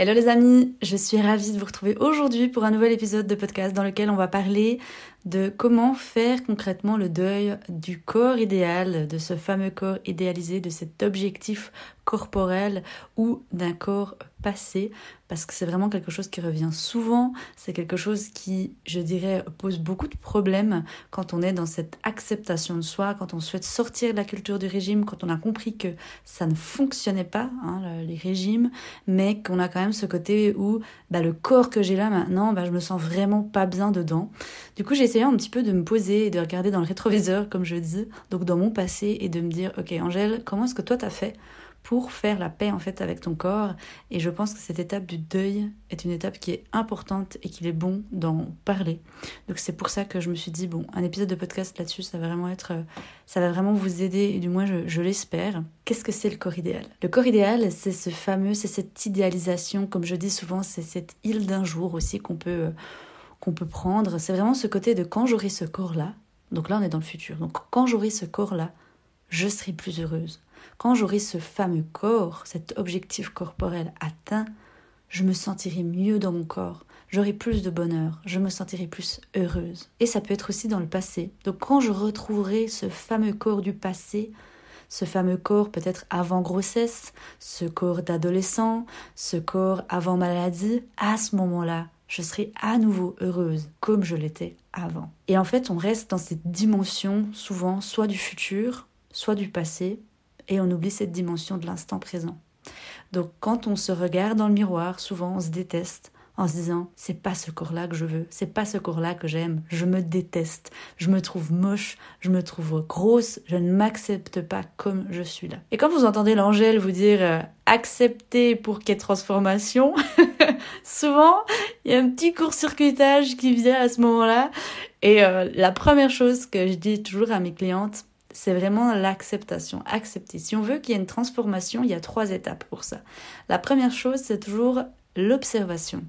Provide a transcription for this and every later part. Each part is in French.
Hello les amis, je suis ravie de vous retrouver aujourd'hui pour un nouvel épisode de podcast dans lequel on va parler de comment faire concrètement le deuil du corps idéal, de ce fameux corps idéalisé, de cet objectif corporel ou d'un corps passé, parce que c'est vraiment quelque chose qui revient souvent, c'est quelque chose qui, je dirais, pose beaucoup de problèmes quand on est dans cette acceptation de soi, quand on souhaite sortir de la culture du régime, quand on a compris que ça ne fonctionnait pas, hein, les régimes, mais qu'on a quand même ce côté où bah, le corps que j'ai là maintenant, bah, je me sens vraiment pas bien dedans. Du coup, j'ai essayé un petit peu de me poser et de regarder dans le rétroviseur, comme je dis, donc dans mon passé, et de me dire, ok Angèle, comment est-ce que toi t'as fait pour faire la paix en fait avec ton corps? Et je pense que cette étape du deuil est une étape qui est importante et qu'il est bon d'en parler. Donc c'est pour ça que je me suis dit bon un épisode de podcast là-dessus ça va vraiment être ça va vraiment vous aider et du moins je, je l'espère. Qu'est-ce que c'est le corps idéal? Le corps idéal c'est ce fameux c'est cette idéalisation comme je dis souvent c'est cette île d'un jour aussi qu'on peut qu'on peut prendre. C'est vraiment ce côté de quand j'aurai ce corps-là, donc là on est dans le futur, donc quand j'aurai ce corps-là, je serai plus heureuse. Quand j'aurai ce fameux corps, cet objectif corporel atteint, je me sentirai mieux dans mon corps, j'aurai plus de bonheur, je me sentirai plus heureuse. Et ça peut être aussi dans le passé. Donc quand je retrouverai ce fameux corps du passé, ce fameux corps peut-être avant grossesse, ce corps d'adolescent, ce corps avant maladie, à ce moment-là, je serai à nouveau heureuse comme je l'étais avant. Et en fait, on reste dans cette dimension souvent soit du futur, soit du passé, et on oublie cette dimension de l'instant présent. Donc quand on se regarde dans le miroir, souvent on se déteste, en se disant c'est pas ce corps-là que je veux, c'est pas ce corps-là que j'aime, je me déteste, je me trouve moche, je me trouve grosse, je ne m'accepte pas comme je suis là. Et quand vous entendez l'angèle vous dire euh, accepter pour ait transformation, souvent il y a un petit court-circuitage qui vient à ce moment-là. Et euh, la première chose que je dis toujours à mes clientes, c'est vraiment l'acceptation, accepter. Si on veut qu'il y ait une transformation, il y a trois étapes pour ça. La première chose, c'est toujours l'observation.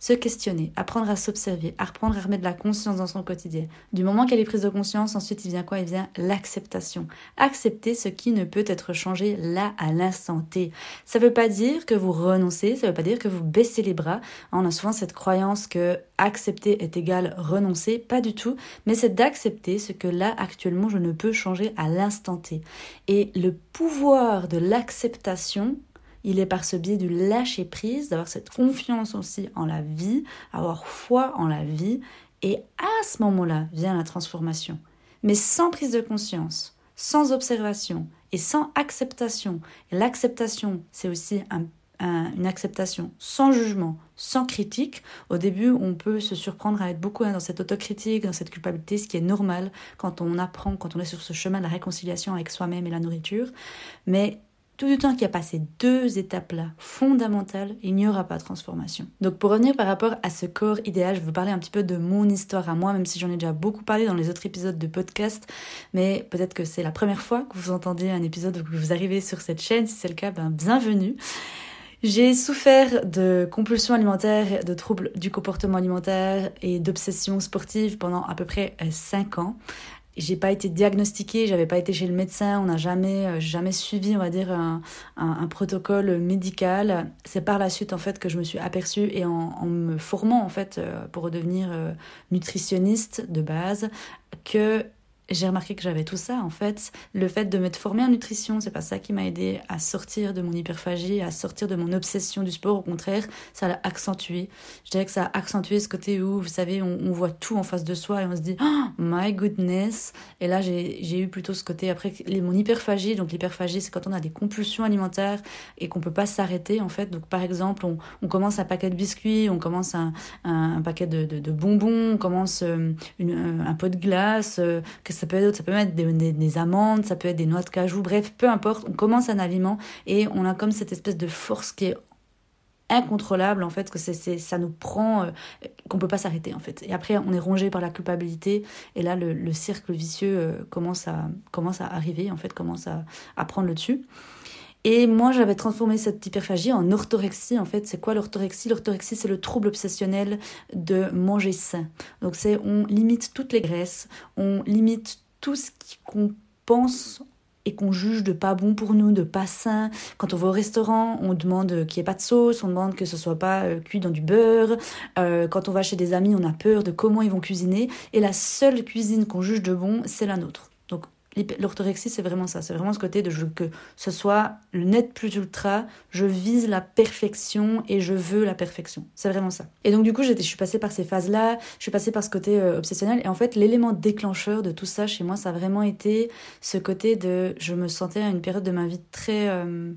Se questionner, apprendre à s'observer, apprendre à remettre de la conscience dans son quotidien. Du moment qu'elle est prise de conscience, ensuite il vient quoi? Il vient l'acceptation. Accepter ce qui ne peut être changé là à l'instant T. Ça ne veut pas dire que vous renoncez, ça ne veut pas dire que vous baissez les bras. On a souvent cette croyance que accepter est égal renoncer, pas du tout, mais c'est d'accepter ce que là actuellement je ne peux changer à l'instant T. Et le pouvoir de l'acceptation il est par ce biais du lâcher prise, d'avoir cette confiance aussi en la vie, avoir foi en la vie, et à ce moment-là vient la transformation. Mais sans prise de conscience, sans observation et sans acceptation. L'acceptation, c'est aussi une acceptation sans jugement, sans critique. Au début, on peut se surprendre à être beaucoup hein, dans cette autocritique, dans cette culpabilité, ce qui est normal quand on apprend, quand on est sur ce chemin de la réconciliation avec soi-même et la nourriture. Mais tout du temps qu'il y a pas ces deux étapes-là fondamentales, il n'y aura pas de transformation. Donc pour revenir par rapport à ce corps idéal, je veux parler un petit peu de mon histoire à moi, même si j'en ai déjà beaucoup parlé dans les autres épisodes de podcast, mais peut-être que c'est la première fois que vous entendez un épisode ou que vous arrivez sur cette chaîne, si c'est le cas, ben bienvenue. J'ai souffert de compulsions alimentaires, de troubles du comportement alimentaire et d'obsessions sportives pendant à peu près 5 ans j'ai pas été diagnostiquée, j'avais pas été chez le médecin, on n'a jamais, euh, jamais suivi, on va dire, un, un, protocole médical. C'est par la suite, en fait, que je me suis aperçue et en, en me formant, en fait, euh, pour redevenir euh, nutritionniste de base, que j'ai remarqué que j'avais tout ça en fait. Le fait de m'être formée en nutrition, c'est pas ça qui m'a aidé à sortir de mon hyperphagie, à sortir de mon obsession du sport. Au contraire, ça l'a accentué. Je dirais que ça a accentué ce côté où, vous savez, on, voit tout en face de soi et on se dit oh my goodness. Et là, j'ai eu plutôt ce côté après mon hyperphagie. Donc l'hyperphagie, c'est quand on a des compulsions alimentaires et qu'on peut pas s'arrêter en fait. Donc par exemple, on, commence un paquet de biscuits, on commence un, un, paquet de, bonbons, on commence euh, une, un pot de glace. Euh, ça peut être ça peut être des, amandes, ça peut être des noix de cajou, bref, peu importe, on commence un aliment et on a comme cette espèce de force qui est incontrôlable en fait que c'est ça nous prend euh, qu'on peut pas s'arrêter en fait. Et après on est rongé par la culpabilité et là le, cercle vicieux euh, commence à commence à arriver en fait commence à, à prendre le dessus et moi, j'avais transformé cette hyperphagie en orthorexie. En fait, c'est quoi l'orthorexie? L'orthorexie, c'est le trouble obsessionnel de manger sain. Donc, c'est on limite toutes les graisses, on limite tout ce qu'on pense et qu'on juge de pas bon pour nous, de pas sain. Quand on va au restaurant, on demande qu'il n'y ait pas de sauce, on demande que ce soit pas euh, cuit dans du beurre. Euh, quand on va chez des amis, on a peur de comment ils vont cuisiner. Et la seule cuisine qu'on juge de bon, c'est la nôtre. L'orthorexie, c'est vraiment ça. C'est vraiment ce côté de que ce soit le net plus ultra, je vise la perfection et je veux la perfection. C'est vraiment ça. Et donc, du coup, je suis passée par ces phases-là, je suis passée par ce côté euh, obsessionnel. Et en fait, l'élément déclencheur de tout ça chez moi, ça a vraiment été ce côté de. Je me sentais à une période de ma vie très. Euh,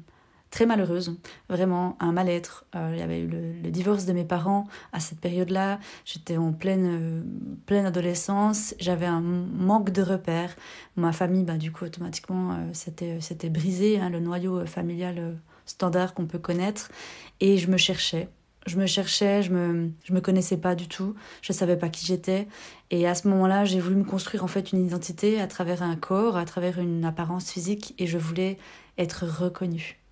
très malheureuse, vraiment un mal-être. Euh, il y avait eu le, divorce de mes parents à cette période-là. J'étais en pleine, euh, pleine adolescence. J'avais un manque de repères. Ma famille, bah, du coup, automatiquement, euh, c'était, c'était brisé, hein, le noyau familial standard qu'on peut connaître. Et je me cherchais. Je me cherchais, je me, je me connaissais pas du tout, je savais pas qui j'étais. Et à ce moment-là, j'ai voulu me construire en fait une identité à travers un corps, à travers une apparence physique, et je voulais être reconnue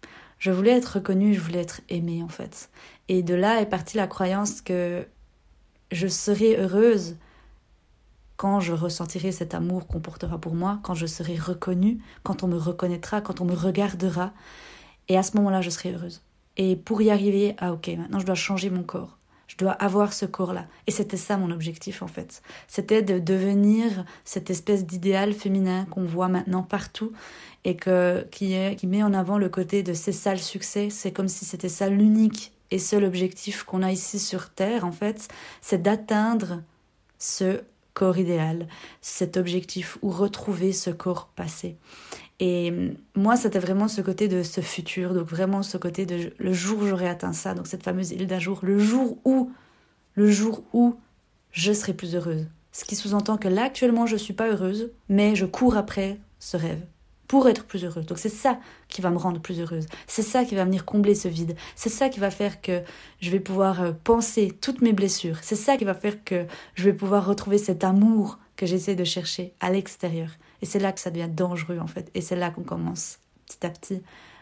je voulais être reconnue, je voulais être aimée en fait. Et de là est partie la croyance que je serai heureuse quand je ressentirai cet amour qu'on portera pour moi, quand je serai reconnue, quand on me reconnaîtra, quand on me regardera. Et à ce moment-là, je serai heureuse. Et pour y arriver, ah ok, maintenant je dois changer mon corps. Je dois avoir ce corps-là. Et c'était ça mon objectif en fait. C'était de devenir cette espèce d'idéal féminin qu'on voit maintenant partout et que, qui, est, qui met en avant le côté de c'est ça le succès. C'est comme si c'était ça l'unique et seul objectif qu'on a ici sur Terre en fait. C'est d'atteindre ce corps idéal, cet objectif ou retrouver ce corps passé. Et moi, c'était vraiment ce côté de ce futur, donc vraiment ce côté de le jour où j'aurai atteint ça, donc cette fameuse île d'un jour, le jour où, le jour où je serai plus heureuse. Ce qui sous-entend que là, actuellement, je ne suis pas heureuse, mais je cours après ce rêve pour être plus heureuse. Donc c'est ça qui va me rendre plus heureuse. C'est ça qui va venir combler ce vide. C'est ça qui va faire que je vais pouvoir euh, penser toutes mes blessures. C'est ça qui va faire que je vais pouvoir retrouver cet amour que j'essaie de chercher à l'extérieur. Et c'est là que ça devient dangereux en fait. Et c'est là qu'on commence petit à petit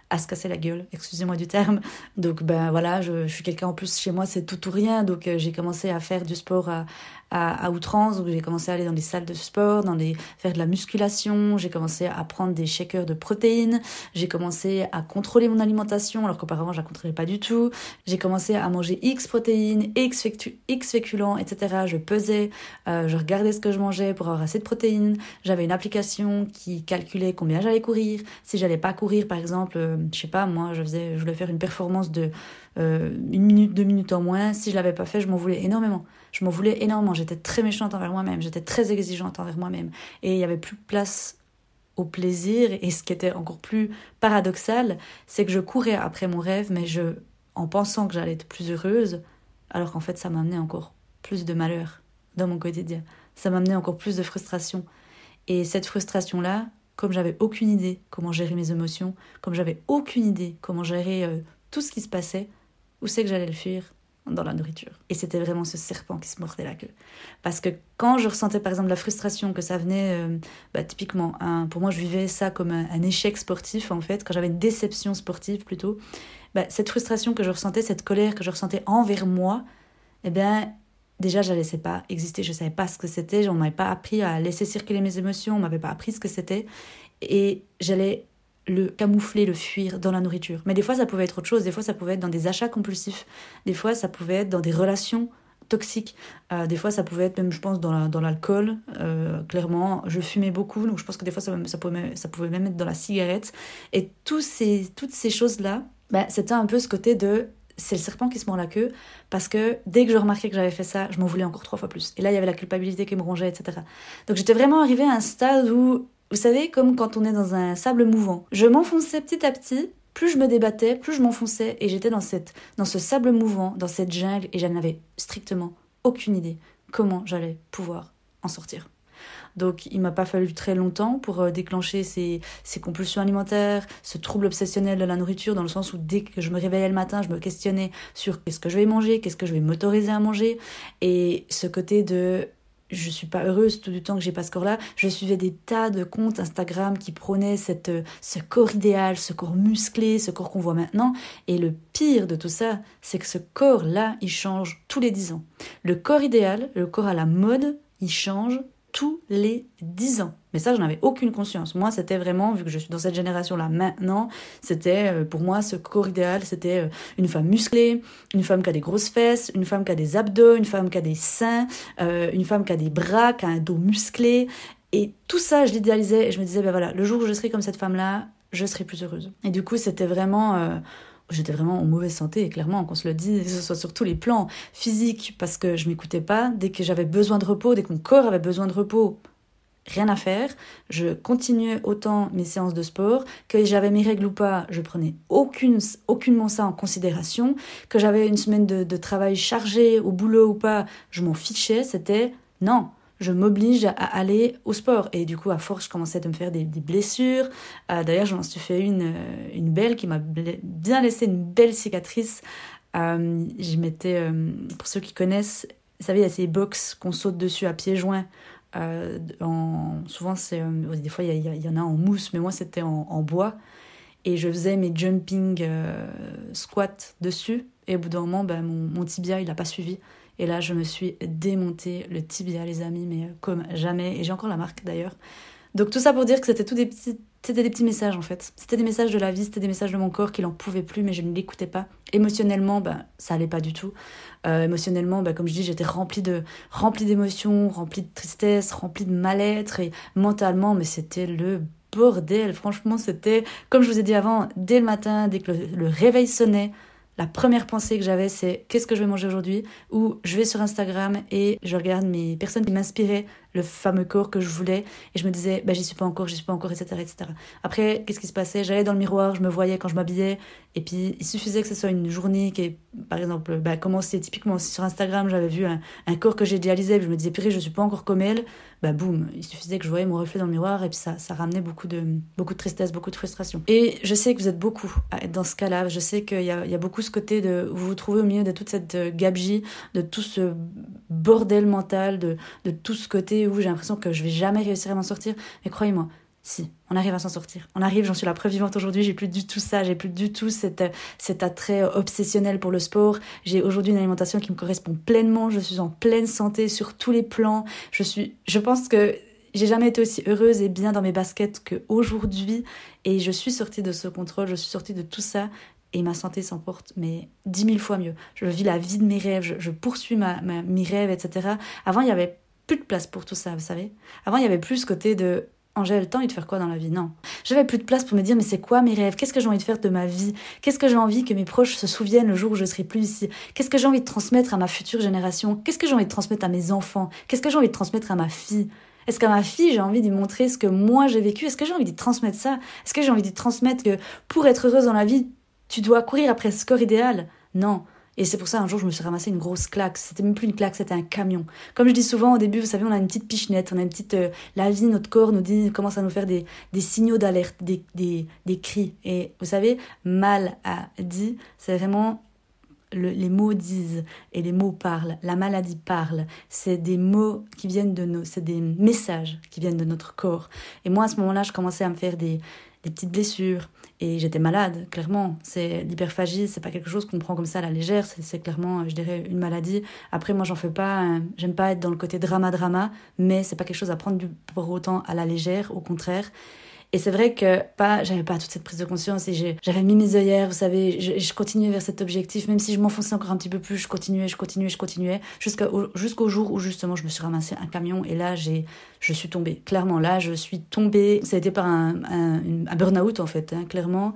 à se casser la gueule, excusez-moi du terme. Donc ben voilà, je, suis quelqu'un en plus chez moi, c'est tout ou rien. Donc euh, j'ai commencé à faire du sport à, à, outrance. Donc j'ai commencé à aller dans des salles de sport, dans des faire de la musculation. J'ai commencé à prendre des shakers de protéines. J'ai commencé à contrôler mon alimentation alors qu'auparavant je la contrôlais pas du tout. J'ai commencé à manger X protéines, X, X féculents, etc. Je pesais, euh, je regardais ce que je mangeais pour avoir assez de protéines. J'avais une application qui calculait combien j'allais courir. Si j'allais pas courir, par exemple, euh, je sais pas, moi je faisais, je voulais faire une performance de euh, une minute, deux minutes en moins. Si je l'avais pas fait, je m'en voulais énormément. Je m'en voulais énormément. J'étais très méchante envers moi-même. J'étais très exigeante envers moi-même. Et il y avait plus de place au plaisir. Et ce qui était encore plus paradoxal, c'est que je courais après mon rêve, mais je, en pensant que j'allais être plus heureuse, alors qu'en fait, ça m'amenait encore plus de malheur dans mon quotidien. Ça m'amenait encore plus de frustration. Et cette frustration-là, comme j'avais aucune idée comment gérer mes émotions, comme j'avais aucune idée comment gérer euh, tout ce qui se passait, où c'est que j'allais le fuir? Dans la nourriture. Et c'était vraiment ce serpent qui se mordait la queue. Parce que quand je ressentais par exemple la frustration que ça venait, euh, bah, typiquement, pour moi je vivais ça comme un, échec sportif en fait, quand j'avais une déception sportive plutôt, bah, cette frustration que je ressentais, cette colère que je ressentais envers moi, eh bien déjà je ne laissais pas exister, je ne savais pas ce que c'était, on m'avait pas appris à laisser circuler mes émotions, on m'avait pas appris ce que c'était, et j'allais le camoufler, le fuir dans la nourriture. Mais des fois, ça pouvait être autre chose. Des fois, ça pouvait être dans des achats compulsifs. Des fois, ça pouvait être dans des relations toxiques. Euh, des fois, ça pouvait être même, je pense, dans l'alcool. Euh, clairement, je fumais beaucoup, donc je pense que des fois, ça, pouvait, même être dans la cigarette. Et toutes ces choses-là, ben, c'était un peu ce côté de c'est le serpent qui se mord la queue parce que dès que je remarquais que j'avais fait ça, je m'en voulais encore trois fois plus. Et là, il y avait la culpabilité qui me rongeait, etc. Donc j'étais vraiment arrivée à un stade où vous savez, comme quand on est dans un sable mouvant. Je m'enfonçais petit à petit, plus je me débattais, plus je m'enfonçais, et j'étais dans, cette, dans ce sable mouvant, dans cette jungle, et je n'avais strictement aucune idée comment j'allais pouvoir en sortir. Donc il m'a pas fallu très longtemps pour euh, déclencher ces, ces compulsions alimentaires, ce trouble obsessionnel de la nourriture, dans le sens où dès que je me réveillais le matin, je me questionnais sur qu'est-ce que je vais manger, qu'est-ce que je vais m'autoriser à manger, et ce côté de je suis pas heureuse tout du temps que j'ai pas ce corps-là. Je suivais des tas de comptes Instagram qui prônaient euh, ce corps idéal, ce corps musclé, ce corps qu'on voit maintenant. Et le pire de tout ça, c'est que ce corps-là, il change tous les dix ans. Le corps idéal, le corps à la mode, il change tous les dix ans. Mais ça, je n'avais aucune conscience. Moi, c'était vraiment, vu que je suis dans cette génération-là maintenant, c'était euh, pour moi ce corps idéal, c'était euh, une femme musclée, une femme qui a des grosses fesses, une femme qui a des abdos, une femme qui a des seins, euh, une femme qui a des bras, qui a un dos musclé. Et tout ça, je l'idéalisais et je me disais, ben voilà, le jour où je serai comme cette femme-là, je serai plus heureuse. Et du coup, c'était vraiment j'étais vraiment en mauvaise santé, clairement, qu'on se le dise, que ce soit sur tous les plans physiques, parce que je m'écoutais pas. Dès que j'avais besoin de repos, dès que mon corps avait besoin de repos, rien à faire. Je continuais autant mes séances de sport, que j'avais mes règles ou pas, je prenais aucune, aucunement ça en considération. Que j'avais une semaine de, de travail chargée au boulot ou pas, je m'en fichais. C'était non, je m'oblige à aller au sport. Et du coup, à force, je commençais à me faire des, blessures. Euh, d'ailleurs, je m'en suis fait une, euh, une belle qui m'a bien laissé une belle cicatrice. Euh, je m'étais, pour ceux qui connaissent, vous savez, il y a ces box qu'on saute dessus à pieds joints. en, souvent, c'est, des fois, il y, en a en mousse, mais moi, c'était en, bois. Et je faisais mes jumping squats dessus. Et au bout d'un moment, ben, mon, tibia, il n'a pas suivi. Et là, je me suis démonté le tibia, les amis, mais euh, comme jamais. Et j'ai encore la marque d'ailleurs. Donc tout ça pour dire que c'était tout des petits, c'était des petits messages en fait. C'était des messages de la vie, c'était des messages de mon corps qui n'en pouvait plus, mais je ne l'écoutais pas. Émotionnellement, ben, ça allait pas du tout. Euh, émotionnellement, ben, comme je dis, j'étais remplie de, remplie d'émotions, remplie de tristesse, remplie de mal-être et mentalement, mais c'était le bordel. Franchement, c'était, comme je vous ai dit avant, dès le matin, dès que le réveil sonnait, la première pensée que j'avais, c'est qu'est-ce que je vais manger aujourd'hui? Ou je vais sur Instagram et je regarde mes personnes qui m'inspiraient le fameux corps que je voulais. Et je me disais bah j'y suis pas encore j'y suis pas encore etc etc après qu'est-ce qui se passait? J'allais dans le miroir je me voyais quand je m'habillais. Et puis il suffisait que ce soit une journée qui est par exemple bah commencer typiquement sur Instagram j'avais vu un, corps que j'ai idéalisé je me disais purée je suis pas encore comme elle bah boum il suffisait que je voyais mon reflet dans le miroir et puis ça ça ramenait beaucoup de beaucoup de tristesse beaucoup de frustration. Et je sais que vous êtes beaucoup à être dans ce cas-là. Je sais qu'il y a, y a beaucoup ce côté de vous vous trouvez au milieu de toute cette euh, gabegie de tout ce bordel mental de, de tout ce côté où j'ai l'impression que je vais jamais réussir à m'en sortir. Mais croyez-moi, si, on arrive à s'en sortir. On arrive, j'en suis la preuve vivante aujourd'hui, j'ai plus du tout ça, j'ai plus du tout cet, cet attrait obsessionnel pour le sport. J'ai aujourd'hui une alimentation qui me correspond pleinement, je suis en pleine santé sur tous les plans. Je suis, je pense que j'ai jamais été aussi heureuse et bien dans mes baskets qu'aujourd'hui. Et je suis sortie de ce contrôle, je suis sortie de tout ça. Et ma santé s'en porte, mais dix mille fois mieux. Je vis la vie de mes rêves, je, poursuis mes rêves, etc. Avant, il y avait plus de place pour tout ça, vous savez. Avant, il y avait plus ce côté de Angèle, t'as envie de faire quoi dans la vie? Non. J'avais plus de place pour me dire, mais c'est quoi mes rêves? Qu'est-ce que j'ai envie de faire de ma vie? Qu'est-ce que j'ai envie que mes proches se souviennent le jour où je serai plus ici? Qu'est-ce que j'ai envie de transmettre à ma future génération? Qu'est-ce que j'ai envie de transmettre à mes enfants? Qu'est-ce que j'ai envie de transmettre à ma fille? Est-ce qu'à ma fille, j'ai envie de montrer ce que moi j'ai vécu? Est-ce que j'ai envie de transmettre ça? Est-ce que j'ai envie de transmettre que pour être heureuse dans la vie, tu dois courir après ce corps idéal? Non. Et c'est pour ça, un jour, je me suis ramassé une grosse claque. C'était même plus une claque, c'était un camion. Comme je dis souvent au début, vous savez, on a une petite pichenette, on a une petite. Euh, la vie, notre corps nous dit, commence à nous faire des, des signaux d'alerte, des, des, des cris. Et vous savez, mal à dit, c'est vraiment les mots disent et les mots parlent, la maladie parle. C'est des mots qui viennent de nos, c'est des messages qui viennent de notre corps. Et moi, à ce moment-là, je commençais à me faire des, petites blessures. Et j'étais malade, clairement. C'est l'hyperphagie, c'est pas quelque chose qu'on prend comme ça à la légère, c'est clairement, je dirais, une maladie. Après, moi, j'en fais pas, j'aime pas être dans le côté drama-drama, mais c'est pas quelque chose à prendre pour autant à la légère, au contraire. Et c'est vrai que pas, j'avais pas toute cette prise de conscience et j'avais mis mes œillères, vous savez, je, je, continuais vers cet objectif, même si je m'enfonçais encore un petit peu plus, je continuais, je continuais, je continuais, jusqu'au jusqu'au jour où justement je me suis ramassé un camion et là j'ai, je suis tombée. Clairement, là je suis tombée. Ça a été par un, burn-out en fait, hein, clairement.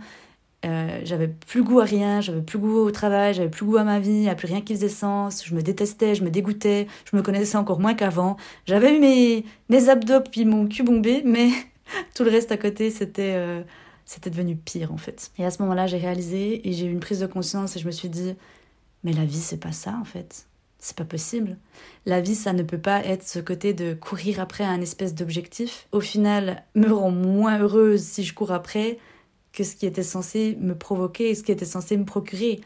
Euh, j'avais plus goût à rien, j'avais plus goût au travail, j'avais plus goût à ma vie, il n'y a plus rien qui faisait sens, je me détestais, je me dégoûtais, je me connaissais encore moins qu'avant. J'avais mes, mes abdos puis mon cul bombé, mais Tout le reste à côté, c'était euh, c'était devenu pire en fait. Et à ce moment-là, j'ai réalisé et j'ai eu une prise de conscience et je me suis dit, mais la vie, c'est pas ça en fait. C'est pas possible. La vie, ça ne peut pas être ce côté de courir après un espèce d'objectif. Au final, me rend moins heureuse si je cours après que ce qui était censé me provoquer et ce qui était censé me procurer.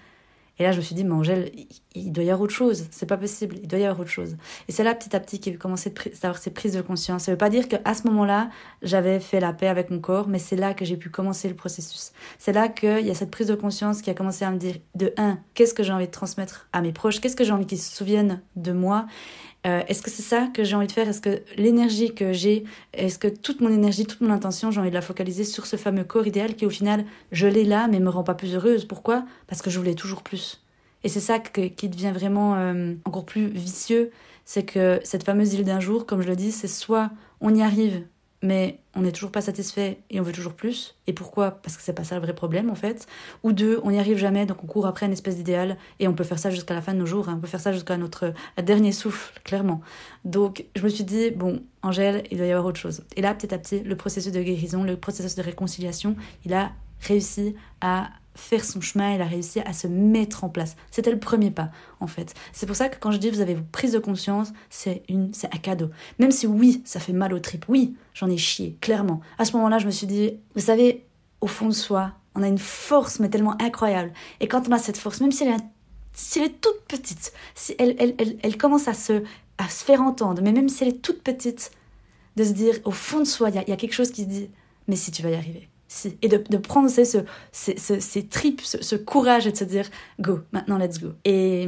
Et là, je me suis dit, mais Angèle, il doit y avoir autre chose. C'est pas possible. Il doit y avoir autre chose. Et c'est là, petit à petit, qu'il a commencé d'avoir ces prises de conscience. Ça veut pas dire qu'à ce moment-là, j'avais fait la paix avec mon corps, mais c'est là que j'ai pu commencer le processus. C'est là qu'il y a cette prise de conscience qui a commencé à me dire, de un, qu'est-ce que j'ai envie de transmettre à mes proches? Qu'est-ce que j'ai envie qu'ils se souviennent de moi? Euh, est-ce que c'est ça que j'ai envie de faire? Est-ce que l'énergie que j'ai, est-ce que toute mon énergie, toute mon intention, j'ai envie de la focaliser sur ce fameux corps idéal qui au final, je l'ai là, mais me rend pas plus heureuse. Pourquoi? Parce que je voulais toujours plus. Et c'est ça qui devient vraiment euh, encore plus vicieux, c'est que cette fameuse île d'un jour, comme je le dis, c'est soit on y arrive mais on n'est toujours pas satisfait et on veut toujours plus. Et pourquoi? Parce que c'est pas ça le vrai problème en fait. Ou deux, on n'y arrive jamais, donc on court après une espèce d'idéal et on peut faire ça jusqu'à la fin de nos jours, hein. on peut faire ça jusqu'à notre dernier souffle, clairement. Donc je me suis dit, bon, Angèle, il doit y avoir autre chose. Et là, petit à petit, le processus de guérison, le processus de réconciliation, il a réussi à faire son chemin, elle a réussi à se mettre en place. C'était le premier pas, en fait. C'est pour ça que quand je dis vous avez vos de conscience, c'est une, c'est un cadeau. Même si oui, ça fait mal aux tripes, oui, j'en ai chié, clairement. À ce moment-là, je me suis dit, vous savez, au fond de soi, on a une force, mais tellement incroyable. Et quand on a cette force, même si elle est, si elle est toute petite, si elle, elle, elle, elle commence à se, à se faire entendre, mais même si elle est toute petite, de se dire, au fond de soi, il y, y a quelque chose qui se dit, mais si tu vas y arriver et de, prendre ce, ce, ces tripes, ce, courage et de se dire go, maintenant let's go. Et,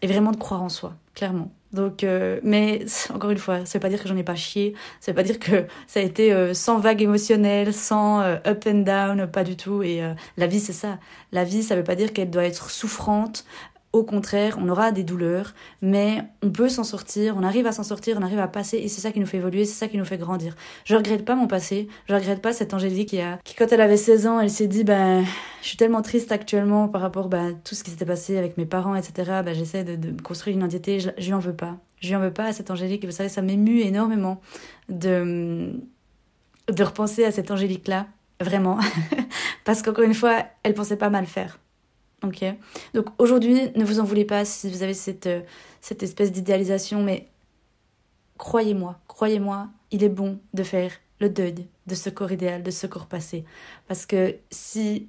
et vraiment de croire en soi, clairement. Donc, euh, mais encore une fois, ça veut pas dire que j'en ai pas chié, ça veut pas dire que ça a été euh, sans vague émotionnelle, sans euh, up and down, pas du tout. Et la vie, c'est ça. La vie, ça veut pas dire qu'elle doit être souffrante, au contraire, on aura des douleurs, mais on peut s'en sortir, on arrive à s'en sortir, on arrive à passer, et c'est ça qui nous fait évoluer, c'est ça qui nous fait grandir. Je regrette pas mon passé, je regrette pas cette Angélique qui a, qui quand elle avait 16 ans, elle s'est dit, ben, je suis tellement triste actuellement par rapport, ben, tout ce qui s'était passé avec mes parents, etc. Ben, j'essaie de, de, construire une identité, je, je lui en veux pas. Je lui en veux pas à cette Angélique, vous savez, ça m'émue énormément de, de repenser à cette Angélique-là, vraiment. Parce qu'encore une fois, elle pensait pas mal faire. Ok. Donc aujourd'hui, ne vous en voulez pas si vous avez cette, euh, cette espèce d'idéalisation, mais croyez-moi, croyez-moi, il est bon de faire le deuil de ce corps idéal, de ce corps passé. Parce que si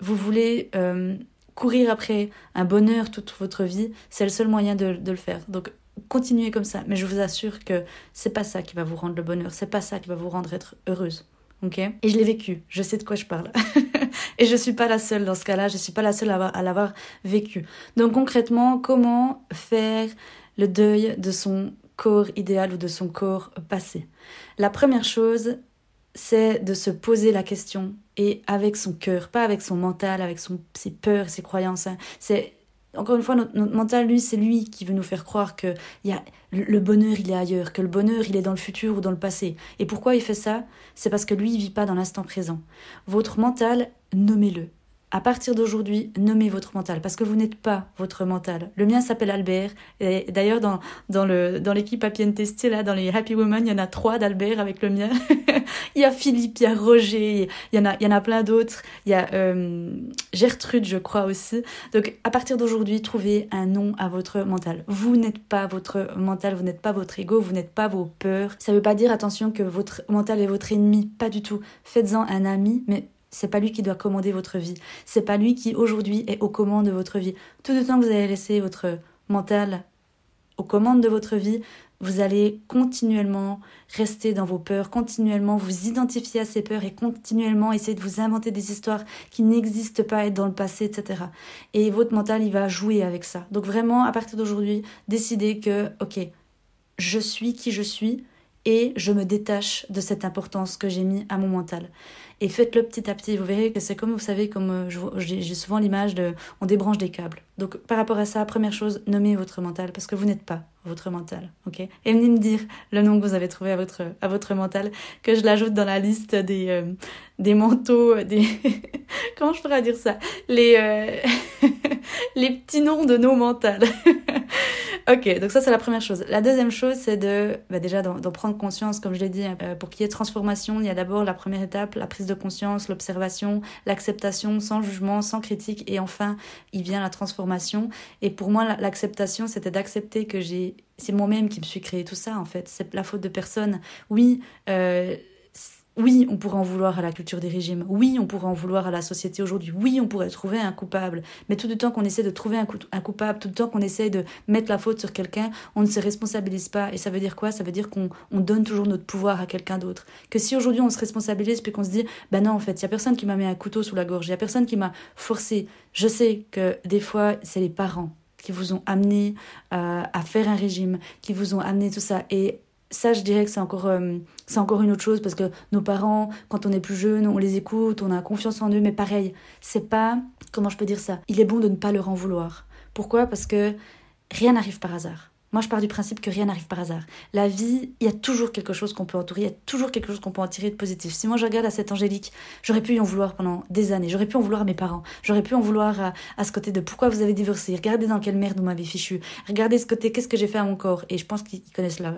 vous voulez euh, courir après un bonheur toute votre vie, c'est le seul moyen de, de le faire. Donc continuez comme ça, mais je vous assure que c'est pas ça qui va vous rendre le bonheur, c'est pas ça qui va vous rendre être heureuse. Ok? Et je l'ai vécu, je sais de quoi je parle. Et je suis pas la seule dans ce cas-là, je suis pas la seule à l'avoir vécu. Donc concrètement, comment faire le deuil de son corps idéal ou de son corps passé? La première chose, c'est de se poser la question et avec son cœur, pas avec son mental, avec ses peurs, ses croyances. Hein. Encore une fois, notre, mental, lui, c'est lui qui veut nous faire croire que y a, le bonheur, il est ailleurs, que le bonheur, il est dans le futur ou dans le passé. Et pourquoi il fait ça? C'est parce que lui, il vit pas dans l'instant présent. Votre mental, nommez-le à partir d'aujourd'hui, nommez votre mental, parce que vous n'êtes pas votre mental. Le mien s'appelle Albert, et d'ailleurs, dans, dans, le, dans l'équipe Happy and là, dans les Happy Women, il y en a trois d'Albert avec le mien. il y a Philippe, il y a Roger, il y en a, il y en a plein d'autres. Il y a euh, Gertrude, je crois aussi. Donc, à partir d'aujourd'hui, trouvez un nom à votre mental. Vous n'êtes pas votre mental, vous n'êtes pas votre ego, vous n'êtes pas vos peurs. Ça ne veut pas dire, attention, que votre mental est votre ennemi, pas du tout. Faites-en un ami, mais c'est pas lui qui doit commander votre vie. C'est pas lui qui aujourd'hui est aux commandes de votre vie. Tout le temps que vous allez laisser votre mental aux commandes de votre vie, vous allez continuellement rester dans vos peurs, continuellement vous identifier à ces peurs et continuellement essayer de vous inventer des histoires qui n'existent pas, être dans le passé, etc. Et votre mental, il va jouer avec ça. Donc vraiment, à partir d'aujourd'hui, décidez que, ok, je suis qui je suis et je me détache de cette importance que j'ai mis à mon mental et faites-le petit à petit. Vous verrez que c'est comme, vous savez, comme euh, j'ai souvent l'image de on débranche des câbles. Donc par rapport à ça, première chose, nommez votre mental parce que vous n'êtes pas votre mental, ok? Et venez me dire le nom que vous avez trouvé à votre, à votre mental, que je l'ajoute dans la liste des, euh, des manteaux, des... Comment je pourrais dire ça? Les, euh, les petits noms de nos mentales. ok, donc ça c'est la première chose. La deuxième chose, c'est de bah, déjà d'en prendre conscience, comme je l'ai dit, euh, pour qu'il y ait transformation, il y a d'abord la première étape, la prise de conscience, l'observation, l'acceptation, sans jugement, sans critique, et enfin, il vient la transformation. Et pour moi, l'acceptation, c'était d'accepter que j'ai, c'est moi-même qui me suis créé tout ça en fait. C'est la faute de personne. Oui. Euh, oui, on pourrait en vouloir à la culture des régimes. Oui, on pourrait en vouloir à la société aujourd'hui. Oui, on pourrait trouver un coupable. Mais tout le temps qu'on essaie de trouver un, coupable, tout le temps qu'on essaie de mettre la faute sur quelqu'un, on ne se responsabilise pas. Et ça veut dire quoi? Ça veut dire qu'on donne toujours notre pouvoir à quelqu'un d'autre. Que si aujourd'hui on se responsabilise puis qu'on se dit, ben non, en fait, il y a personne qui m'a mis un couteau sous la gorge, il y a personne qui m'a forcé. Je sais que des fois, c'est les parents qui vous ont amené euh, à faire un régime, qui vous ont amené tout ça. Et ça, je dirais que c'est encore, euh, c'est encore une autre chose parce que nos parents, quand on est plus jeune, on les écoute, on a confiance en eux, mais pareil, c'est pas, comment je peux dire ça? Il est bon de ne pas leur en vouloir. Pourquoi? Parce que rien n'arrive par hasard. Moi, je pars du principe que rien n'arrive par hasard. La vie, il y a toujours quelque chose qu'on peut entourer, il y a toujours quelque chose qu'on peut en tirer de positif. Si moi je regarde à cette Angélique, j'aurais pu y en vouloir pendant des années, j'aurais pu en vouloir à mes parents, j'aurais pu en vouloir à, à, ce côté de pourquoi vous avez divorcé, regardez dans quelle merde vous m'avez fichu, regardez ce côté, qu'est-ce que j'ai fait à mon corps. Et je pense qu'ils connaissent la,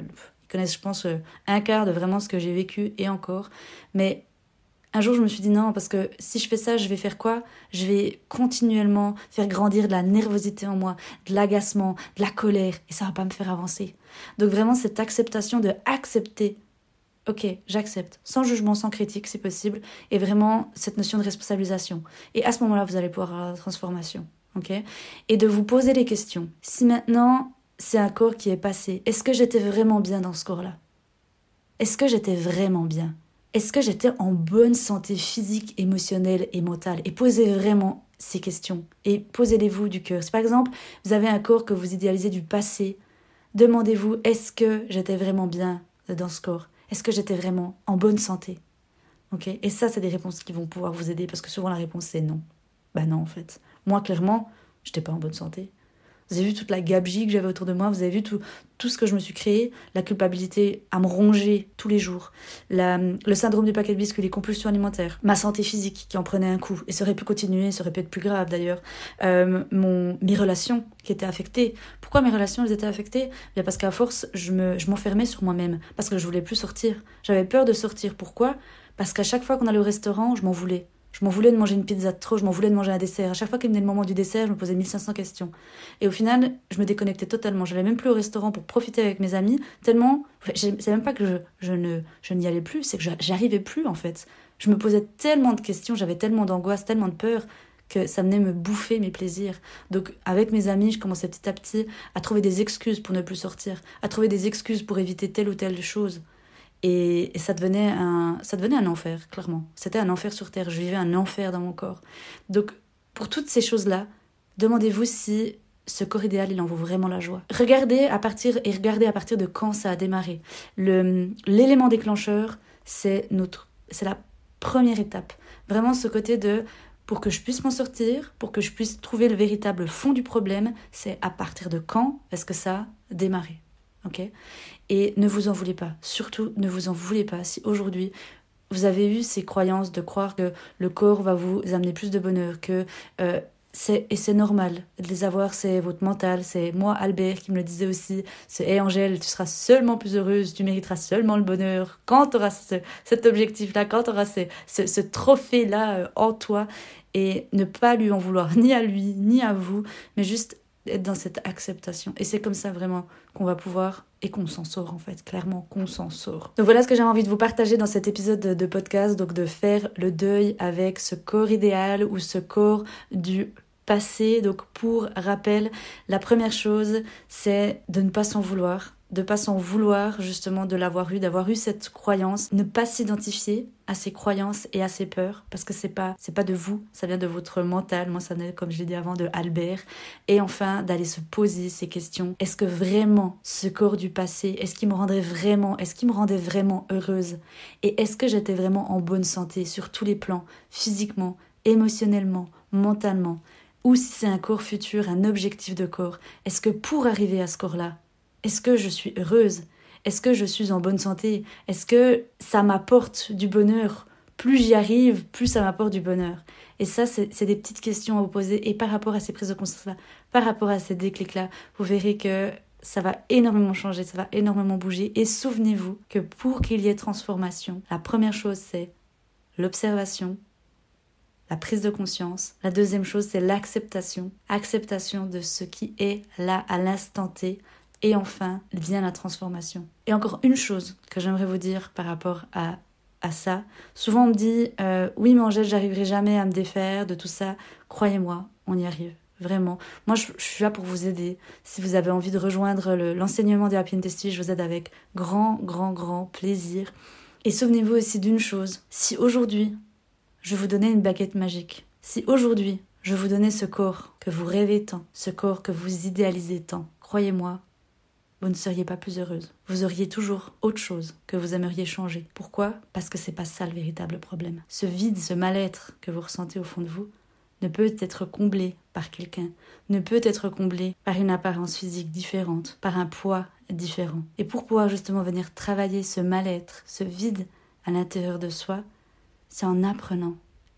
connaissent, je pense, euh, un quart de vraiment ce que j'ai vécu et encore. Mais un jour, je me suis dit non, parce que si je fais ça, je vais faire quoi? Je vais continuellement faire grandir de la nervosité en moi, de l'agacement, de la colère, et ça va pas me faire avancer. Donc vraiment, cette acceptation de accepter, ok, j'accepte, sans jugement, sans critique, si possible, et vraiment cette notion de responsabilisation. Et à ce moment-là, vous allez pouvoir avoir la transformation, ok? Et de vous poser les questions. Si maintenant c'est un corps qui est passé. Est-ce que j'étais vraiment bien dans ce corps-là Est-ce que j'étais vraiment bien? Est-ce que j'étais en bonne santé physique, émotionnelle et mentale? Et posez vraiment ces questions et posez-les-vous du cœur. Si par exemple vous avez un corps que vous idéalisez du passé, demandez-vous est-ce que j'étais vraiment bien dans ce corps Est-ce que j'étais vraiment en bonne santé? Ok? Et ça, c'est des réponses qui vont pouvoir vous aider parce que souvent la réponse c'est non. Bah non en fait. Moi clairement, j'étais pas en bonne santé. Vous avez vu toute la gabegie que j'avais autour de moi, vous avez vu tout, tout ce que je me suis créé, la culpabilité à me ronger tous les jours, le syndrome du paquet de biscuits, les compulsions alimentaires, ma santé physique qui en prenait un coup, et ça aurait pu continuer, ça aurait pu être plus grave d'ailleurs, euh, mes relations qui étaient affectées. Pourquoi mes relations elles étaient affectées? Bien Parce qu'à force, je m'enfermais je sur moi-même, parce que je voulais plus sortir. J'avais peur de sortir. Pourquoi? Parce qu'à chaque fois qu'on allait au restaurant, je m'en voulais. Je m'en voulais de manger une pizza trop, je m'en voulais de manger un dessert. À chaque fois qu'il venait le moment du dessert, je me posais 1500 questions. Et au final, je me déconnectais totalement. Je n'allais même plus au restaurant pour profiter avec mes amis, tellement. C'est même pas que je, je ne je n'y allais plus, c'est que j'arrivais plus en fait. Je me posais tellement de questions, j'avais tellement d'angoisse, tellement de peur que ça venait me bouffer mes plaisirs. Donc avec mes amis, je commençais petit à petit à trouver des excuses pour ne plus sortir, à trouver des excuses pour éviter telle ou telle chose. Et, ça, devenait un, ça devenait un enfer, clairement. C'était un enfer sur Terre. Je vivais un enfer dans mon corps. Donc, pour toutes ces choses-là, demandez-vous si ce corps idéal, il en vaut vraiment la joie. Regardez à partir, et regardez à partir de quand ça a démarré. L'élément déclencheur, c'est notre, c'est la première étape. Vraiment ce côté de, pour que je puisse m'en sortir, pour que je puisse trouver le véritable fond du problème, c'est à partir de quand est-ce que ça a démarré. ok? Et ne vous en voulez pas. Surtout, ne vous en voulez pas si aujourd'hui vous avez eu ces croyances de croire que le corps va vous amener plus de bonheur, que euh, c'est et c'est normal de les avoir, c'est votre mental, c'est moi Albert qui me le disait aussi, c'est hey Angèle, tu seras seulement plus heureuse, tu mériteras seulement le bonheur quand tu auras cet objectif-là, quand tu auras ce, ce trophée-là euh, en toi et ne pas lui en vouloir ni à lui ni à vous, mais juste être dans cette acceptation. Et c'est comme ça vraiment qu'on va pouvoir et qu'on s'en sort en fait, clairement qu'on s'en sort. Donc voilà ce que j'ai envie de vous partager dans cet épisode de, podcast, donc de faire le deuil avec ce corps idéal ou ce corps du passé. Donc pour rappel, la première chose, c'est de ne pas s'en vouloir, de pas s'en vouloir justement de l'avoir eu, d'avoir eu cette croyance, ne pas s'identifier à ses croyances et à ses peurs parce que c'est pas c'est pas de vous, ça vient de votre mental. Moi ça vient comme je l'ai dit avant de Albert et enfin d'aller se poser ces questions. Est-ce que vraiment ce corps du passé, est-ce qu'il me rendrait vraiment, est-ce qu'il me rendait vraiment heureuse? Et est-ce que j'étais vraiment en bonne santé sur tous les plans, physiquement, émotionnellement, mentalement? Ou si c'est un corps futur, un objectif de corps, est-ce que pour arriver à ce corps-là, est-ce que je suis heureuse? Est-ce que je suis en bonne santé? Est-ce que ça m'apporte du bonheur? Plus j'y arrive, plus ça m'apporte du bonheur. Et ça, c'est des petites questions à vous poser. Et par rapport à ces prises de conscience-là, par rapport à ces déclics-là, vous verrez que ça va énormément changer, ça va énormément bouger. Et souvenez-vous que pour qu'il y ait transformation, la première chose c'est l'observation, la prise de conscience. La deuxième chose c'est l'acceptation, acceptation de ce qui est là à l'instant T. Et enfin vient la transformation. Et encore une chose que j'aimerais vous dire par rapport à ça. Souvent on me dit euh, oui mais Angèle j'arriverai jamais à me défaire de tout ça. Croyez-moi, on y arrive. Vraiment. Moi, je, suis là pour vous aider. Si vous avez envie de rejoindre l'enseignement des Happy Testy, je vous aide avec grand, grand, grand plaisir. Et souvenez-vous aussi d'une chose. Si aujourd'hui, je vous donnais une baguette magique, si aujourd'hui, je vous donnais ce corps que vous rêvez tant, ce corps que vous idéalisez tant, croyez-moi, vous ne seriez pas plus heureuse. Vous auriez toujours autre chose que vous aimeriez changer. Pourquoi? Parce que c'est pas ça le véritable problème. Ce vide, ce mal-être que vous ressentez au fond de vous, ne peut être comblé par quelqu'un, ne peut être comblé par une apparence physique différente, par un poids différent. Et pour pouvoir justement venir travailler ce mal-être, ce vide à l'intérieur de soi, c'est en apprenant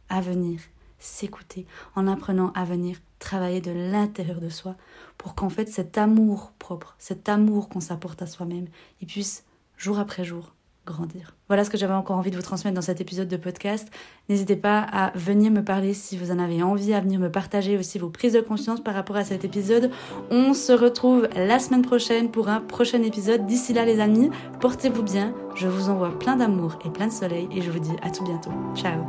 à venir s'écouter, en apprenant à venir travailler de l'intérieur de soi pour qu'en fait cet amour propre, cet amour qu'on s'apporte à soi-même, il puisse jour après jour grandir. Voilà ce que j'avais encore envie de vous transmettre dans cet épisode de podcast. N'hésitez pas à venir me parler si vous en avez envie, à venir me partager aussi vos prises de conscience par rapport à cet épisode. On se retrouve la semaine prochaine pour un prochain épisode. D'ici là les amis, portez-vous bien. Je vous envoie plein d'amour et plein de soleil et je vous dis à tout bientôt. Ciao